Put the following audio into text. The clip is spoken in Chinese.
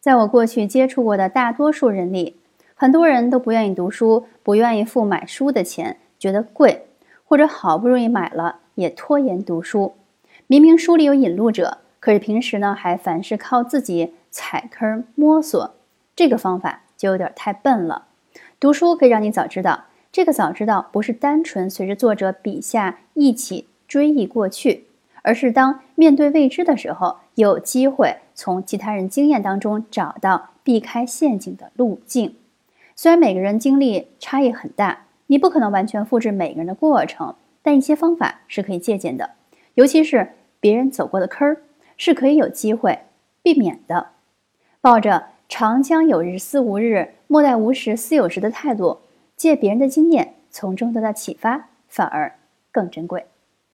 在我过去接触过的大多数人里，很多人都不愿意读书，不愿意付买书的钱，觉得贵，或者好不容易买了也拖延读书。明明书里有引路者，可是平时呢还凡事靠自己踩坑摸索，这个方法就有点太笨了。读书可以让你早知道，这个早知道不是单纯随着作者笔下一起追忆过去。而是当面对未知的时候，有机会从其他人经验当中找到避开陷阱的路径。虽然每个人经历差异很大，你不可能完全复制每个人的过程，但一些方法是可以借鉴的。尤其是别人走过的坑儿，是可以有机会避免的。抱着“长江有日思无日，莫待无时思有时”的态度，借别人的经验，从中得到启发，反而更珍贵。